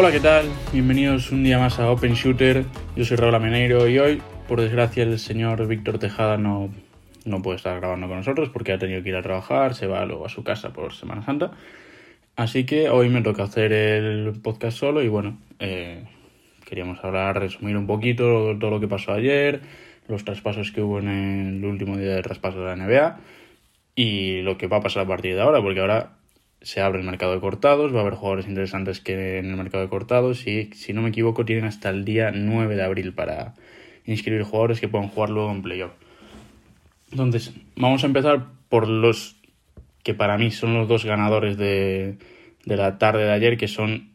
Hola, ¿qué tal? Bienvenidos un día más a Open Shooter. Yo soy Raúl Ameneiro y hoy, por desgracia, el señor Víctor Tejada no, no puede estar grabando con nosotros porque ha tenido que ir a trabajar, se va luego a su casa por Semana Santa. Así que hoy me toca hacer el podcast solo y bueno, eh, queríamos hablar, resumir un poquito todo lo que pasó ayer, los traspasos que hubo en el último día de traspaso de la NBA y lo que va a pasar a partir de ahora, porque ahora se abre el mercado de cortados, va a haber jugadores interesantes que en el mercado de cortados y si no me equivoco tienen hasta el día 9 de abril para inscribir jugadores que puedan jugar luego en playoff. Entonces, vamos a empezar por los que para mí son los dos ganadores de, de la tarde de ayer, que son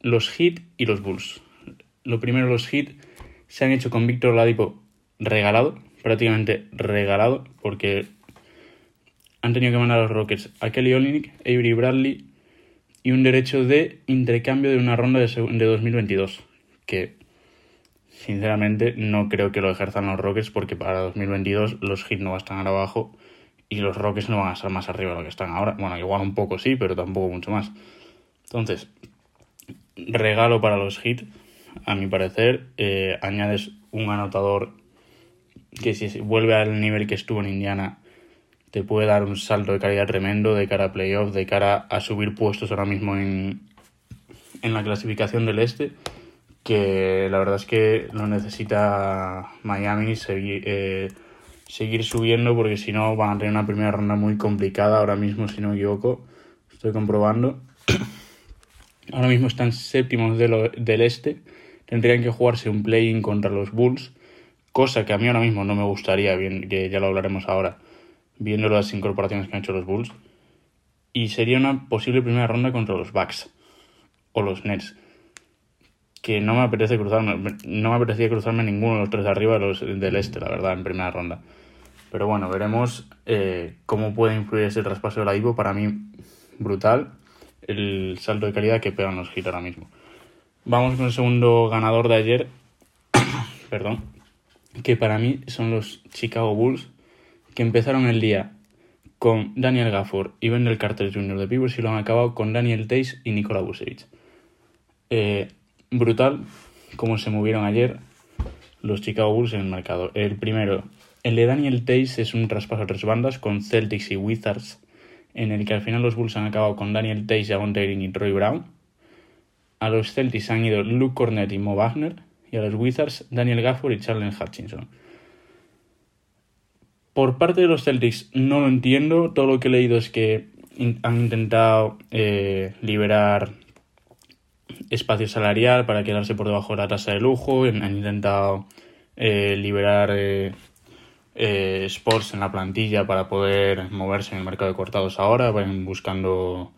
los Heat y los Bulls. Lo primero, los Heat se han hecho con Víctor Ladipo regalado, prácticamente regalado, porque han tenido que mandar a los Rockets a Kelly Olynyk, Avery Bradley y un derecho de intercambio de una ronda de, de 2022, que sinceramente no creo que lo ejerzan los Rockets porque para 2022 los Heat no van a estar abajo y los Rockets no van a estar más arriba de lo que están ahora. Bueno, igual un poco sí, pero tampoco mucho más. Entonces, regalo para los Heat, a mi parecer. Eh, añades un anotador que si vuelve al nivel que estuvo en Indiana te puede dar un salto de calidad tremendo de cara a playoff, de cara a subir puestos ahora mismo en, en la clasificación del este, que la verdad es que lo necesita Miami seguir, eh, seguir subiendo porque si no van a tener una primera ronda muy complicada ahora mismo, si no me equivoco, estoy comprobando. Ahora mismo están séptimos del este, tendrían que jugarse un play-in contra los Bulls, cosa que a mí ahora mismo no me gustaría, bien que ya lo hablaremos ahora viendo las incorporaciones que han hecho los Bulls. Y sería una posible primera ronda contra los Bucks o los Nets. Que no me apetece cruzarme, no me apetecía cruzarme ninguno de los tres de arriba los, del este, la verdad, en primera ronda. Pero bueno, veremos eh, cómo puede influir ese traspaso de la Ivo. Para mí, brutal el salto de calidad que pegan los Heat ahora mismo. Vamos con el segundo ganador de ayer. Perdón. Que para mí son los Chicago Bulls que empezaron el día con Daniel Gafford y Wendell Carter Jr. de Pivos y lo han acabado con Daniel Tace y Nikola Vucevic. Eh, brutal cómo se movieron ayer los Chicago Bulls en el mercado. El primero, el de Daniel Tace es un traspaso a tres bandas con Celtics y Wizards, en el que al final los Bulls han acabado con Daniel Tace, Avon Green y Troy Brown. A los Celtics han ido Luke Cornett y Mo Wagner, y a los Wizards Daniel Gafford y Charles Hutchinson. Por parte de los Celtics no lo entiendo. Todo lo que he leído es que han intentado eh, liberar espacio salarial para quedarse por debajo de la tasa de lujo. Han intentado eh, liberar eh, sports en la plantilla para poder moverse en el mercado de cortados ahora. Van buscando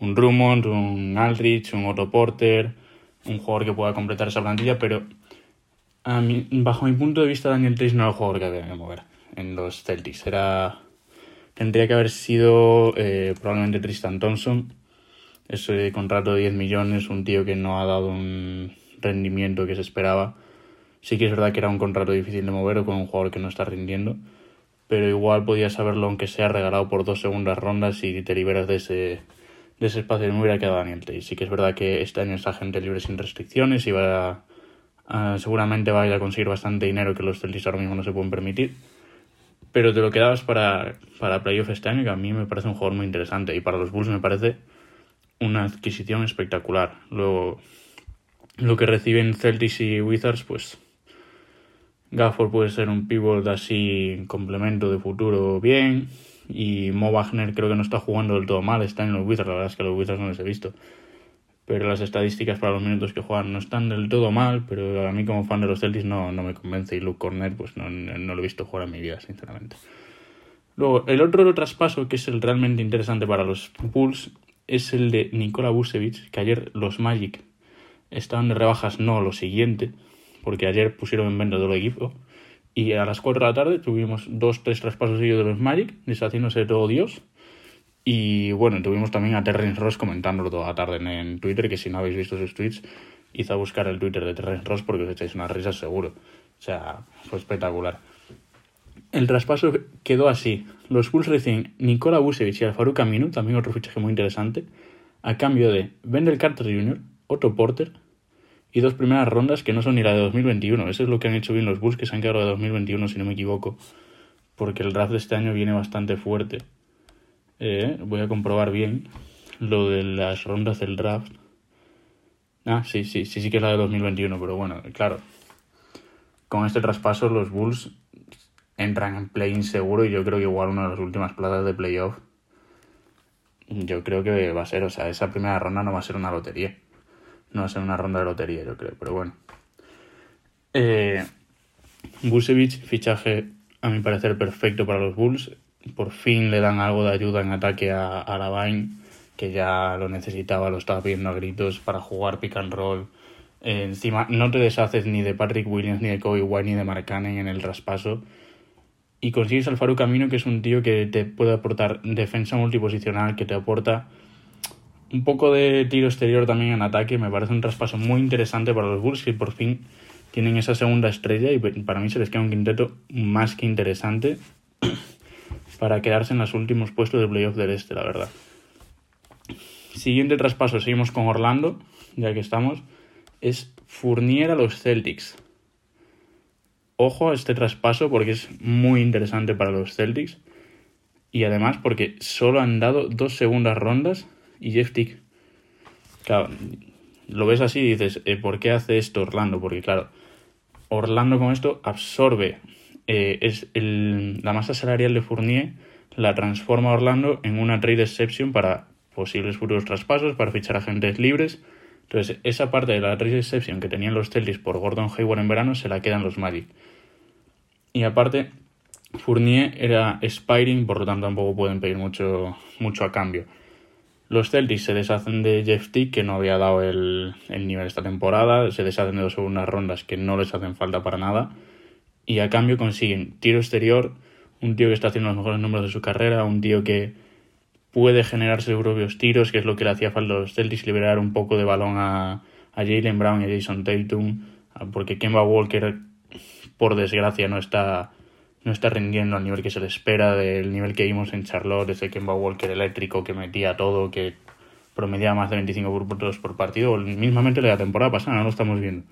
un Drummond, un Aldrich, un Otto Porter, un jugador que pueda completar esa plantilla, pero bajo mi punto de vista Daniel Tays no es el jugador que debe mover en los Celtics. Era, tendría que haber sido eh, probablemente Tristan Thompson. Ese contrato de 10 millones, un tío que no ha dado un rendimiento que se esperaba. Sí que es verdad que era un contrato difícil de mover o con un jugador que no está rindiendo. Pero igual podías haberlo, aunque sea regalado por dos segundas rondas, y te liberas de ese, de ese espacio. Me hubiera quedado Daniel Tay. Sí que es verdad que este año está gente libre sin restricciones y va a, seguramente va a ir a conseguir bastante dinero que los Celtics ahora mismo no se pueden permitir pero te lo quedabas para, para playoff este año, que a mí me parece un jugador muy interesante. Y para los Bulls me parece una adquisición espectacular. Luego, lo que reciben Celtics y Wizards, pues Gafford puede ser un pivot así, complemento de futuro bien. Y Mo Wagner creo que no está jugando del todo mal, está en los Wizards, la verdad es que los Wizards no les he visto pero las estadísticas para los minutos que juegan no están del todo mal, pero a mí como fan de los Celtics no, no me convence y Luke Corner pues no, no, lo he visto jugar en mi vida, sinceramente. Luego, el otro traspaso que es el realmente interesante para los Bulls es el de Nikola Vucevic, que ayer los Magic estaban de rebajas no lo siguiente, porque ayer pusieron en venta todo el equipo, y a las 4 de la tarde tuvimos dos, tres traspasos de los Magic, deshaciéndose de todo Dios, y bueno, tuvimos también a Terrence Ross comentándolo toda la tarde en, Twitter, que si no habéis visto sus tweets, hizo a buscar el Twitter de Terrence Ross porque os echáis unas risas seguro. O sea, fue espectacular. El traspaso quedó así. Los Bulls reciben Nikola Vucevic y Alfaru Camino, también otro fichaje muy interesante, a cambio de Wendell Carter Jr., Otto Porter y dos primeras rondas que no son ni la de 2021. Eso es lo que han hecho bien los Bulls, que se han quedado de 2021, si no me equivoco. Porque el draft de este año viene bastante fuerte. Eh, voy a comprobar bien lo de las rondas del draft. Ah, sí, sí, sí, sí que es la de 2021, pero bueno, claro. Con este traspaso los Bulls entran en play inseguro y yo creo que igual una de las últimas plazas de playoff. Yo creo que va a ser, o sea, esa primera ronda no va a ser una lotería. No va a ser una ronda de lotería, yo creo, pero bueno. Eh, Busevich, fichaje a mi parecer perfecto para los Bulls. Por fin le dan algo de ayuda en ataque a, a que ya lo necesitaba, lo estaba pidiendo a gritos para jugar pick and roll. Eh, encima, no te deshaces ni de Patrick Williams, ni de Kobe White, ni de Mark en el traspaso. Y consigues al Faru Camino, que es un tío que te puede aportar defensa multiposicional, que te aporta un poco de tiro exterior también en ataque. Me parece un traspaso muy interesante para los Bulls, que por fin tienen esa segunda estrella y para mí se les queda un quinteto más que interesante para quedarse en los últimos puestos de playoff del este, la verdad. Siguiente traspaso, seguimos con Orlando, ya que estamos, es Fournier a los Celtics. Ojo a este traspaso porque es muy interesante para los Celtics y además porque solo han dado dos segundas rondas y Jeff Tick. Claro, lo ves así y dices, eh, ¿por qué hace esto Orlando? Porque claro, Orlando con esto absorbe eh, es la masa salarial de Fournier, la transforma Orlando en una trade exception para posibles futuros traspasos, para fichar agentes libres. Entonces, esa parte de la trade exception que tenían los Celtics por Gordon Hayward en verano se la quedan los Magic. Y aparte, Fournier era Spiring, por lo tanto tampoco pueden pedir mucho, mucho a cambio. Los Celtics se deshacen de Jeff Tick, que no había dado el, el nivel esta temporada, se deshacen de dos segundas rondas que no les hacen falta para nada, y a cambio consiguen tiro exterior, un tío que está haciendo los mejores números de su carrera, un tío que puede generarse sus propios tiros, que es lo que le hacía falta a los Celtics, liberar un poco de balón a, a Jalen Brown y a Jason Tatum, porque Kemba Walker, por desgracia, no está no está rindiendo al nivel que se le espera, del nivel que vimos en Charlotte, ese Kemba Walker eléctrico que metía todo, que promediaba más de 25 puntos por partido, mismamente la temporada pasada, no lo estamos viendo.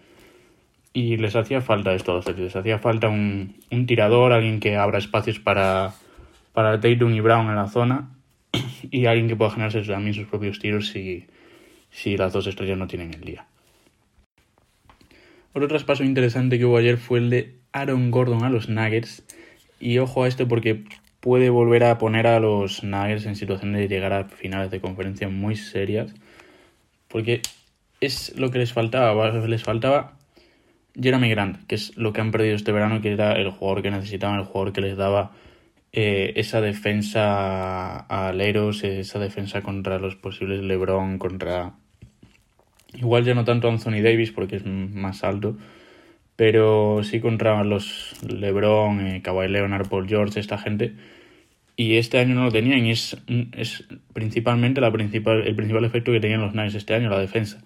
Y les hacía falta esto les hacía falta un, un tirador, alguien que abra espacios para, para Tatum y Brown en la zona y alguien que pueda generarse también sus propios tiros si, si las dos estrellas no tienen el día. Otro traspaso interesante que hubo ayer fue el de Aaron Gordon a los Nuggets. Y ojo a esto porque puede volver a poner a los Nuggets en situación de llegar a finales de conferencia muy serias. Porque es lo que les faltaba. Les faltaba Jeremy Grant, que es lo que han perdido este verano, que era el jugador que necesitaban, el jugador que les daba eh, esa defensa a aleros, esa defensa contra los posibles LeBron, contra... Igual ya no tanto Anthony Davis porque es más alto, pero sí contra los LeBron, eh, Kawhi Leonard, Paul George, esta gente. Y este año no lo tenían y es, es principalmente la principal, el principal efecto que tenían los Knights este año, la defensa.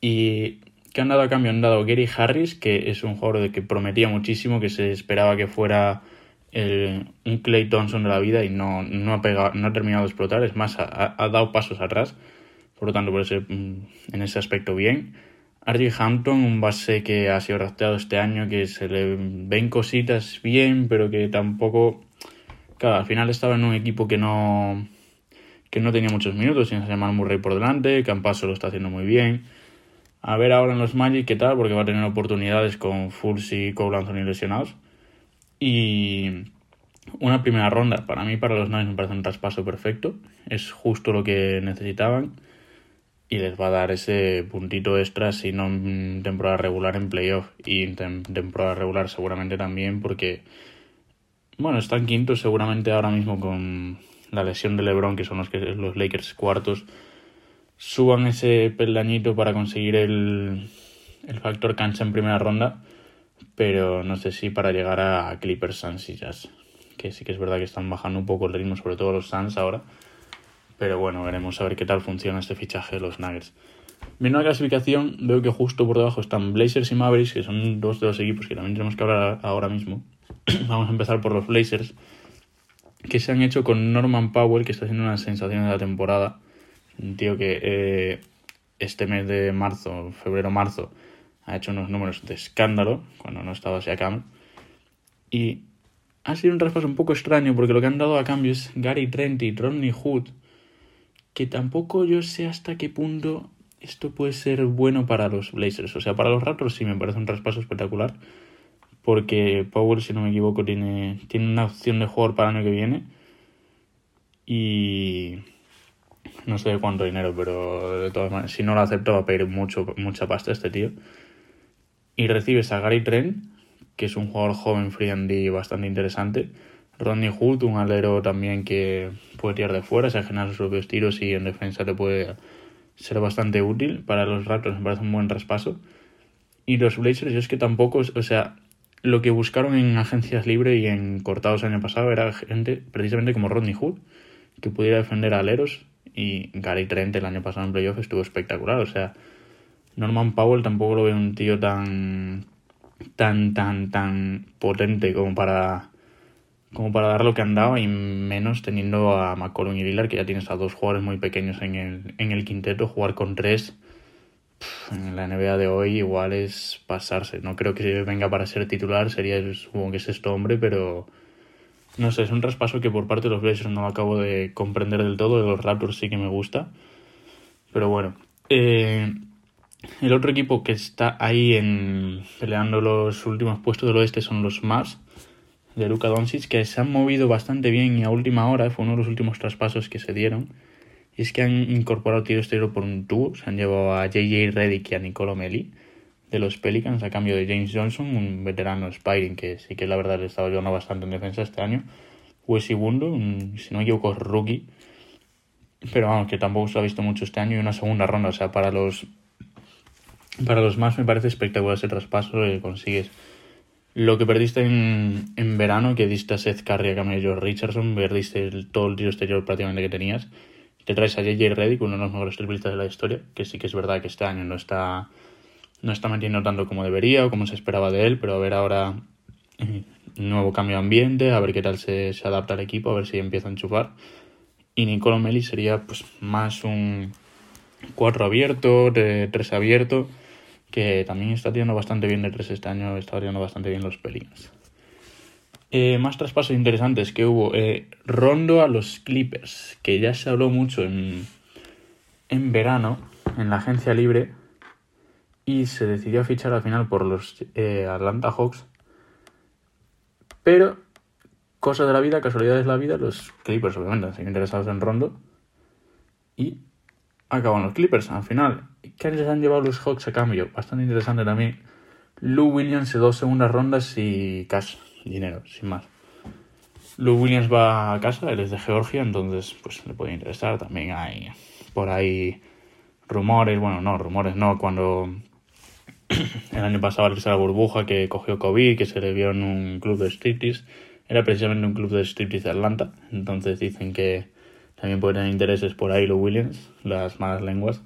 Y que han dado a cambio? Han dado Gary Harris, que es un jugador de que prometía muchísimo, que se esperaba que fuera el, un Clay Thompson de la vida y no, no, ha, pegado, no ha terminado de explotar, es más, ha, dado pasos atrás. Por lo tanto, por ese, mm, en ese aspecto bien. RJ Hampton, un base que ha sido rastreado este año, que se le ven cositas bien, pero que tampoco. Claro, al final estaba en un equipo que no que no tenía muchos minutos, sin llamar Murray por delante, Campaso lo está haciendo muy bien. A ver ahora en los Magic qué tal, porque va a tener oportunidades con Fultz y Cole lesionados. Y una primera ronda, para mí, para los Nuggets me parece un traspaso perfecto. Es justo lo que necesitaban y les va a dar ese puntito extra si no en temporada regular en playoff y en temporada regular seguramente también porque bueno están quintos seguramente ahora mismo con la lesión de LeBron que son los que los Lakers cuartos suban ese peldañito para conseguir el, el factor cancha en primera ronda pero no sé si para llegar a Clippers Suns y Jazz que sí que es verdad que están bajando un poco el ritmo sobre todo los Suns ahora pero bueno, veremos a ver qué tal funciona este fichaje de los Nuggets. Viendo la clasificación, veo que justo por debajo están Blazers y Mavericks, que son dos de los equipos que también tenemos que hablar ahora mismo. Vamos a empezar por los Blazers, que se han hecho con Norman Powell, que está haciendo una sensación de la temporada. Un tío que eh, este mes de marzo, febrero-marzo, ha hecho unos números de escándalo cuando no estaba Siakam. Y ha sido un traspaso un poco extraño porque lo que han dado a cambio es Gary Trent y Rodney Hood, que tampoco yo sé hasta qué punto esto puede ser bueno para los Blazers. O sea, para los Raptors sí me parece un traspaso espectacular porque Powell, si no me equivoco, tiene, tiene una opción de jugador para el año que viene. Y no sé cuánto dinero, pero de todas maneras, si no lo acepta va a pedir mucho, mucha pasta este tío. Y recibes a Gary Trent, que es un jugador joven, free and bastante interesante. Rodney Hood, un alero también que puede tirar de fuera, se generar sus propios tiros y en defensa te puede ser bastante útil. Para los Raptors me parece un buen traspaso. Y los Blazers, es que tampoco, o sea, lo que buscaron en agencias libres y en cortados el año pasado era gente precisamente como Rodney Hood, que pudiera defender a aleros. Y Gary Trent el año pasado en playoff estuvo espectacular. O sea, Norman Powell tampoco lo veo un tío tan, tan, tan, tan potente como para, como para dar lo que han dado y menos teniendo a McCollum y Lillard, que ya tienes a dos jugadores muy pequeños en el, en el quinteto, jugar con tres en la NBA de hoy igual es pasarse. No creo que venga para ser titular, sería supongo que es este hombre, pero no sé, es un traspaso que por parte de los Blazers no lo acabo de comprender del todo, de los Raptors sí que me gusta. Pero bueno, eh, el otro equipo que está ahí en peleando los últimos puestos del oeste son los Mavs de Luka Doncic, que se han movido bastante bien y a última hora fue uno de los últimos traspasos que se dieron y es que han incorporado tiro exterior por un tubo. Se han llevado a JJ Reddick y a Nicolo Melli de los Pelicans a cambio de James Johnson, un veterano Spiring que sí que la verdad le estaba ayudando bastante en defensa este año. Wesley Wundo, un, si no me equivoco, rookie. Pero vamos, que tampoco se ha visto mucho este año y una segunda ronda. O sea, para los para los más me parece espectacular ese traspaso. que consigues lo que perdiste en, en verano, que diste a Seth Curry a cambio de George Richardson, perdiste todo el tiro exterior prácticamente que tenías te traes a JJ Reddick, uno de los mejores triplistas de la historia, que sí que es verdad que este año no está, no está metiendo tanto como debería o como se esperaba de él, pero a ver ahora eh, nuevo cambio de ambiente, a ver qué tal se, se, adapta al equipo, a ver si empieza a enchufar. Y Nicolo Meli sería pues más un 4 abierto, de 3 abierto, que también está tirando bastante bien de 3 este año, está tirando bastante bien los Pelicans. Eh, más traspasos interesantes que hubo. Eh, Rondo a los Clippers, que ya se habló mucho en, en verano, en la agencia libre, y se decidió fichar al final por los eh, Atlanta Hawks. Pero, cosas de la vida, casualidades de la vida, los Clippers obviamente siguen interesados en Rondo. Y acaban los Clippers al final. ¿Qué les han llevado los Hawks a cambio? Bastante interesante también. Lou Williams dos segundas rondas y cash dinero, sin más. Lou Williams va a casa, él es de Georgia, entonces pues le puede interesar. También hay por ahí rumores, bueno, no, rumores no, cuando el año pasado a la burbuja que cogió COVID, que se le vio en un club de striptease, era precisamente un club de striptease de Atlanta, entonces dicen que también puede tener intereses por ahí Williams, las malas lenguas.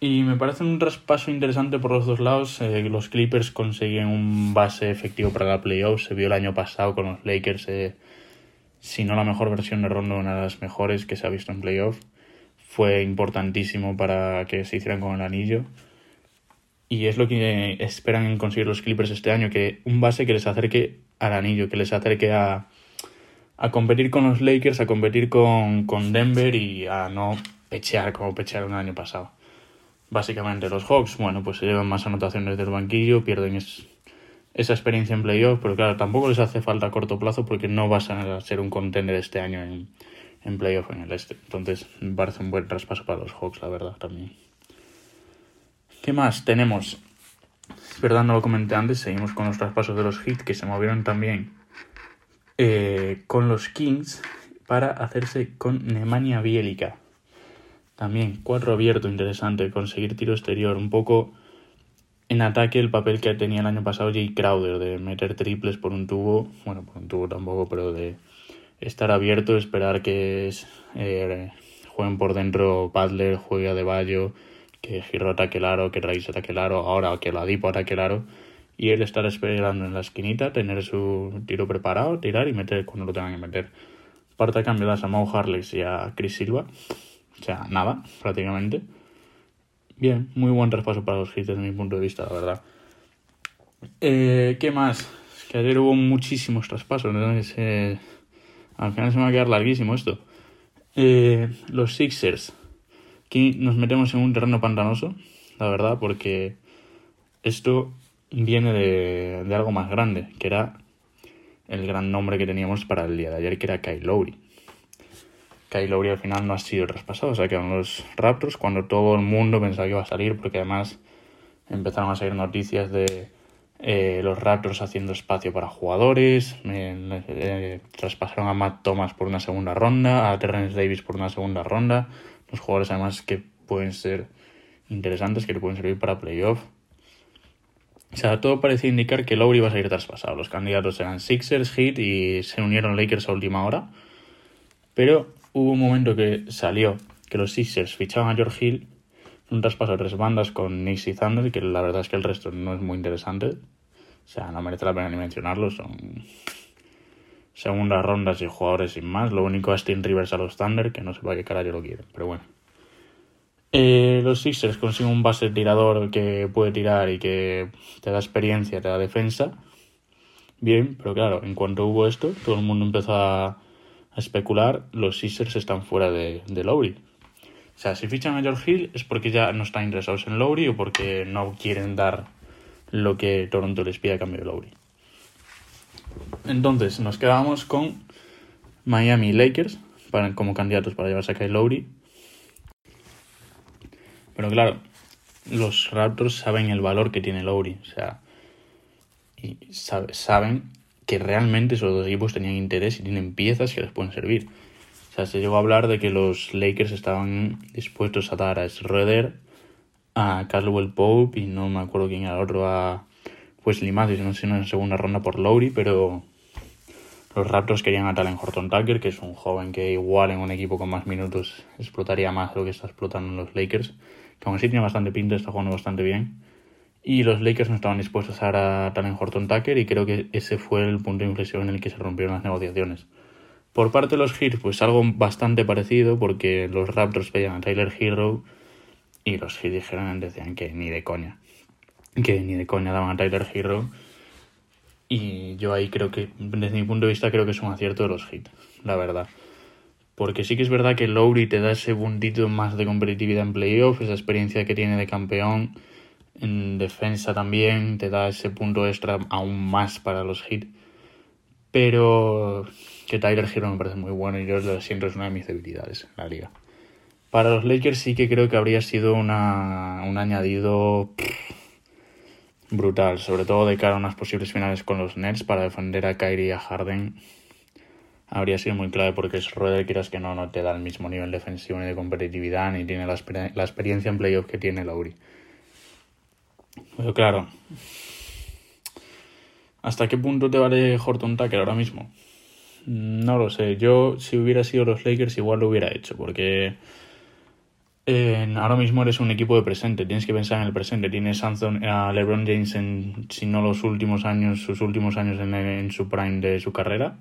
Y me parece un traspaso interesante por los dos lados. Eh, los Clippers consiguen un base efectivo para la playoff. Se vio el año pasado con los Lakers, eh, si no la mejor versión de Rondo, una de las mejores que se ha visto en playoff. Fue importantísimo para que se hicieran con el anillo. Y es lo que esperan conseguir los Clippers este año, que un base que les acerque al anillo, que les acerque a, a competir con los Lakers, a competir con, con Denver y a no pechear como pechearon el año pasado. Básicamente los Hawks, bueno, pues se llevan más anotaciones del banquillo, pierden esa experiencia en playoff, pero claro, tampoco les hace falta a corto plazo porque no vas a ser un contender este año en, en playoff en el este. Entonces parece un buen traspaso para los Hawks, la verdad, también. ¿Qué más tenemos? Es verdad, no lo comenté antes, seguimos con los traspasos de los Heat que se movieron también eh, con los Kings para hacerse con Nemanja Bielica. También, cuatro abierto, interesante, conseguir tiro exterior, un poco en ataque el papel que tenía el año pasado Jay Crowder, de meter triples por un tubo, bueno, por un tubo tampoco, pero de estar abierto, esperar que eh, jueguen por dentro Butler, juegue a De Bayo, que Giro ataque el aro, que Raíz ataque el aro, ahora que la Dipo ataque el aro, y él estar esperando en la esquinita, tener su tiro preparado, tirar y meter cuando lo tengan que meter. Parte a cambio das a Mau Harless y a Chris Silva, o sea, nada, prácticamente. bien, muy buen traspaso para los hits desde mi punto de vista, la verdad. Eh, ¿Qué más? Que ayer hubo muchísimos traspasos, entonces eh, al final se me va a quedar larguísimo esto. Eh, los Sixers. Aquí nos metemos en un terreno pantanoso, la verdad, porque esto viene de, de algo más grande, que era el gran nombre que teníamos para el día de ayer, que era Kyle Lowry. Kyle Lowry al final no ha sido traspasado, o sea, quedan los Raptors cuando todo el mundo pensaba que iba a salir, porque además empezaron a salir noticias de eh, los Raptors haciendo espacio para jugadores, eh, traspasaron a Matt Thomas por una segunda ronda, a Terrence Davis por una segunda ronda, los jugadores además que pueden ser interesantes, que le pueden servir para playoff. O sea, todo parece indicar que Lowry va a salir traspasado. Los candidatos eran Sixers, Heat y se unieron Lakers a última hora. Pero hubo un momento que salió que los Sixers fichaban a George Hill, un traspaso de tres bandas con Knicks y Thunder, que la verdad es que el resto no es muy interesante. O sea, no merece la pena ni mencionarlo. Son segundas rondas y jugadores sin más. Lo único es Tim Rivers a los Thunder, que no sé para qué carajo lo quieren. Pero bueno. Eh, los Sixers consiguen un base tirador que puede tirar y que te da experiencia, te da defensa. Bien, pero claro, en cuanto hubo esto, todo el mundo empezó a, especular, los Sixers están fuera de, de, Lowry. O sea, si fichan a George Hill es porque ya no están interesados en Lowry o porque no quieren dar lo que Toronto les pide a cambio de Lowry. Entonces, nos quedamos con Miami Lakers para, como candidatos para llevarse a Kyle Lowry pero claro, los Raptors saben el valor que tiene Lowry. O sea, y saben que realmente esos dos equipos tenían interés y tienen piezas que les pueden servir. O sea, se llegó a hablar de que los Lakers estaban dispuestos a dar a Schroeder, a Caldwell Pope y no me acuerdo quién era el otro, a Wesley Matthews, no sé, en segunda ronda por Lowry, pero los Raptors querían a Talen Horton Tucker, que es un joven que igual en un equipo con más minutos explotaría más lo que está explotando los Lakers que aún así tiene bastante pinta, está jugando bastante bien. Y los Lakers no estaban dispuestos a dar a Talen Horton Tucker y creo que ese fue el punto de inflexión en el que se rompieron las negociaciones. Por parte de los Heat, pues algo bastante parecido, porque los Raptors pedían a Tyler Hero y los Heat dijeron, decían que ni de coña. Que ni de coña daban a Tyler Hero. Y yo ahí creo que, desde mi punto de vista, creo que es un acierto de los Heat, la verdad. Porque sí que es verdad que Lowry te da ese puntito más de competitividad en playoff, esa experiencia que tiene de campeón. En defensa también te da ese punto extra aún más para los hits. Pero que Tyler Hero me parece muy bueno y yo lo siento es una de mis debilidades en la liga. Para los Lakers sí que creo que habría sido una, un añadido brutal, sobre todo de cara a unas posibles finales con los Nets para defender a Kyrie y a Harden habría sido muy clave porque es Roder, quieras que no, no te da el mismo nivel defensivo ni de competitividad, ni tiene la, la experiencia en playoff que tiene Lauri. Pero claro, ¿hasta qué punto te vale Horton Tucker ahora mismo? No lo sé. Yo, si hubiera sido los Lakers, igual lo hubiera hecho, porque ahora mismo eres un equipo de presente, tienes que pensar en el presente. Tienes a LeBron James en, si no los últimos años, sus últimos años en, en su prime de su carrera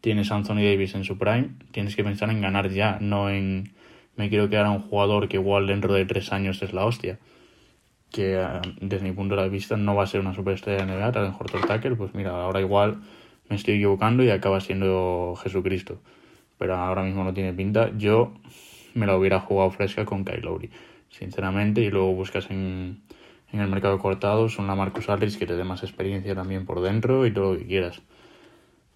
tienes a Anthony Davis en su prime, tienes que pensar en ganar ya, no en me quiero quedar a un jugador que igual dentro de tres años es la hostia. Que ah, desde mi punto de vista no va a ser una superestrella de NBA, tal Horton Tucker, pues mira, ahora igual me estoy equivocando y acaba siendo Jesucristo. Pero ahora mismo no tiene pinta. Yo me la hubiera jugado fresca con Kyle Lowry, sinceramente, y luego buscas en, en el mercado cortado son la Marcus Aldridge que te dé más experiencia también por dentro y todo lo que quieras.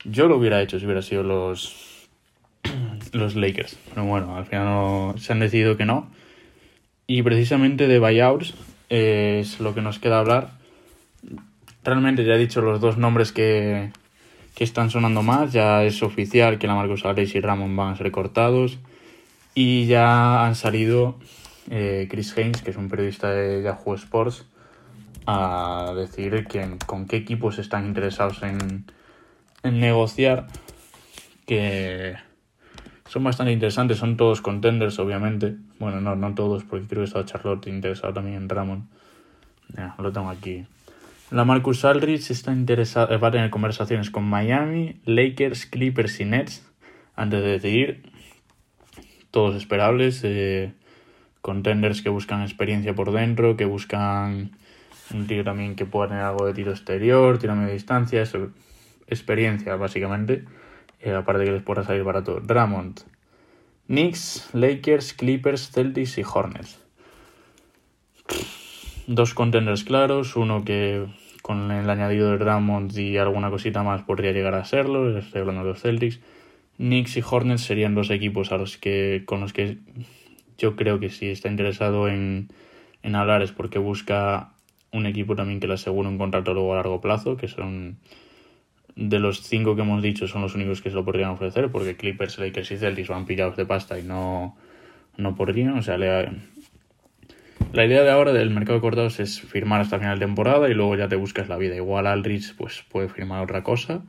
Yo lo hubiera hecho si hubiera sido los, los Lakers. Pero bueno, al final se han decidido que no. Y precisamente de buyouts es lo que nos queda hablar. Realmente ya he dicho los dos nombres que, que están sonando más. Ya es oficial que la Marcos Ares y Ramón van a ser cortados. Y ya han salido eh, Chris Haynes, que es un periodista de Yahoo Sports, a decir que, con qué equipos están interesados en, negociar que son bastante interesantes, son todos contenders obviamente. Bueno, no, no todos, porque creo que está Charlotte interesado también en Ramon. Ya, lo tengo aquí. La Marcus Aldridge está interesado, va a tener conversaciones con Miami, Lakers, Clippers y Nets antes de decidir. Todos esperables. Eh, contenders que buscan experiencia por dentro, que buscan un tío también que pueda tener algo de tiro exterior, tiro a media distancia, eso, experiencia básicamente. Eh, aparte que les pueda salir barato. Drummond, Knicks, Lakers, Clippers, Celtics y Hornets. Dos contenders claros, uno que con el añadido de Drummond y alguna cosita más podría llegar a serlo, estoy hablando de los Celtics. Knicks y Hornets serían los equipos a los que con los que yo creo que si está interesado en, en hablar es porque busca un equipo también que le asegure un contrato luego a largo plazo, que son de los cinco que hemos dicho son los únicos que se lo podrían ofrecer, porque Clippers, Lakers y Celtics van pillados de pasta y no, no podrían. O sea, la idea de ahora del mercado de cortados es firmar hasta final de temporada y luego ya te buscas la vida. Igual Aldrich pues, puede firmar otra cosa,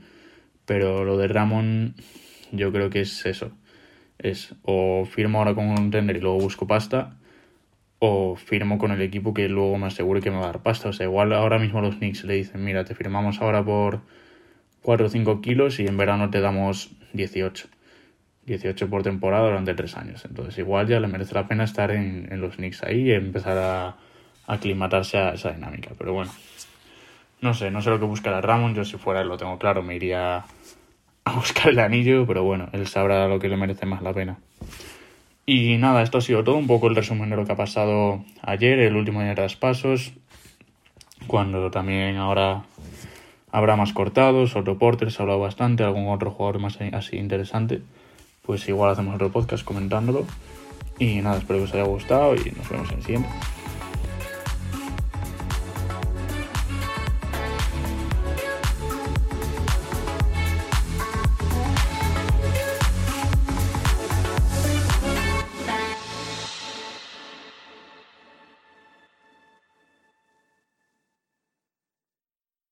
pero lo de Ramón yo creo que es eso. Es o firmo ahora con un tender y luego busco pasta, o firmo con el equipo que luego me asegure que me va a dar pasta. O sea, igual ahora mismo los Knicks le dicen, mira, te firmamos ahora por 4 o 5 kilos y en verano te damos 18. 18 por temporada durante 3 años. Entonces igual ya le merece la pena estar en, los Knicks ahí y empezar a, aclimatarse a esa dinámica. Pero bueno, no sé, no sé lo que buscará Ramón. Yo si fuera él lo tengo claro, me iría a buscar el anillo, pero bueno, él sabrá lo que le merece más la pena. Y nada, esto ha sido todo, un poco el resumen de lo que ha pasado ayer, el último día de traspasos, cuando también ahora habrá más cortados, otro porter, se ha hablado bastante, algún otro jugador más así interesante, pues igual hacemos otro podcast comentándolo. Y nada, espero que os haya gustado y nos vemos en el siguiente.